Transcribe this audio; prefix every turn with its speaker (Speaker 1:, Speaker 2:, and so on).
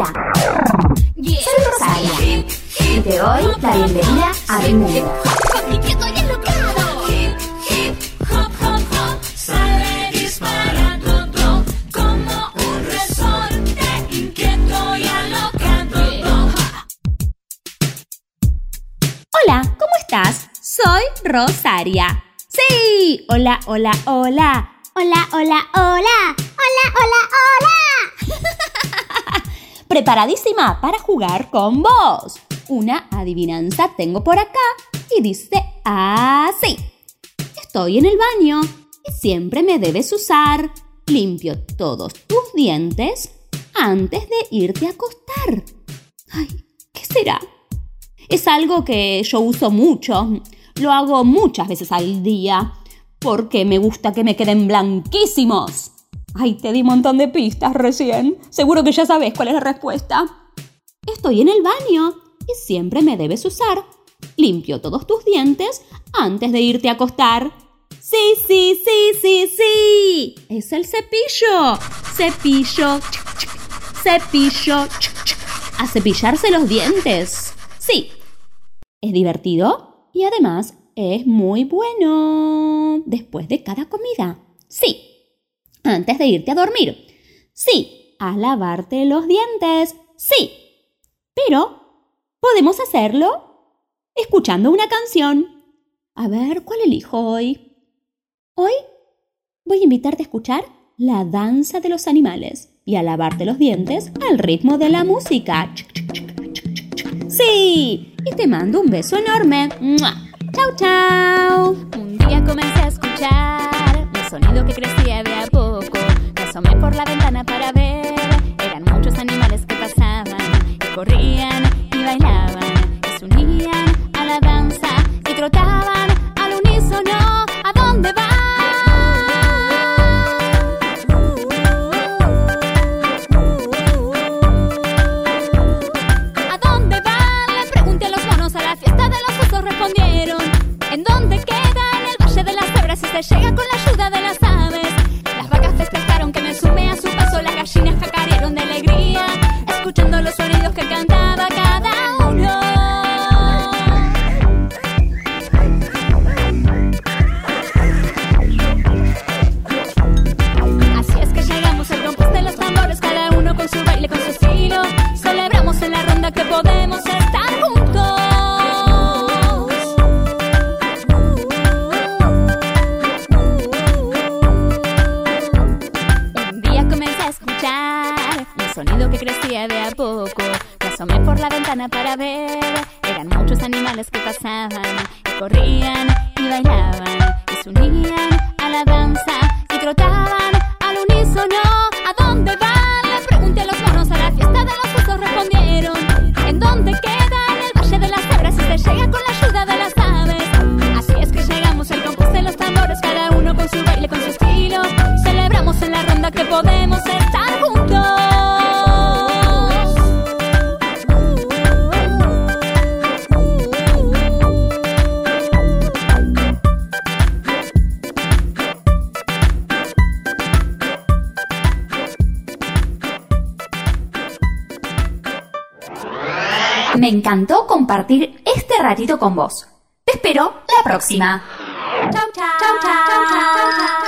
Speaker 1: Soy Rosaria y te doy la bienvenida a mi mundo.
Speaker 2: Hola, ¿cómo estás? Soy Rosaria. Sí, hola, hola. Hola,
Speaker 3: hola, hola. Hola, hola, hola.
Speaker 2: Preparadísima para jugar con vos. Una adivinanza tengo por acá y dice así. Estoy en el baño y siempre me debes usar. Limpio todos tus dientes antes de irte a acostar. Ay, ¿qué será? Es algo que yo uso mucho. Lo hago muchas veces al día porque me gusta que me queden blanquísimos. Ay, te di un montón de pistas recién. Seguro que ya sabes cuál es la respuesta. Estoy en el baño y siempre me debes usar. Limpio todos tus dientes antes de irte a acostar. Sí, sí, sí, sí, sí. Es el cepillo. Cepillo. Cepillo. A cepillarse los dientes. Sí. Es divertido y además es muy bueno después de cada comida. Sí. Antes de irte a dormir. Sí. A lavarte los dientes. Sí. Pero podemos hacerlo escuchando una canción. A ver, ¿cuál elijo hoy? Hoy voy a invitarte a escuchar la danza de los animales y a lavarte los dientes al ritmo de la música. Sí, y te mando un beso enorme. ¡Mua! Chau, chau.
Speaker 4: Un día comencé a escuchar el sonido que crecía de a. Asomé por la ventana para ver. Eran muchos animales que pasaban y corrían y bailaban. Y se unían a la danza y trotaban al unísono. ¿A dónde van? ¿A dónde van? Le pregunté a los monos a la fiesta de los osos respondieron. ¿En dónde queda? En el Valle de las Cebras y se llega con la ayuda de las aves. Sonido que crecía de a poco. Me asomé por la ventana para ver. Eran muchos animales que pasaban y corrían y bailaban y se unían a la danza y trotaban al unísono. ¿A dónde van? Le pregunté a los monos a la fiesta de los osos respondieron. ¿En dónde queda? El Valle de las Cebras y se llega con la ayuda de las aves. Así es que llegamos al compás de los tambores, cada uno con su baile, con su estilo. Celebramos en la ronda que podemos
Speaker 1: Me encantó compartir este ratito con vos. Te espero la próxima. Chau, chau. Chau, chau.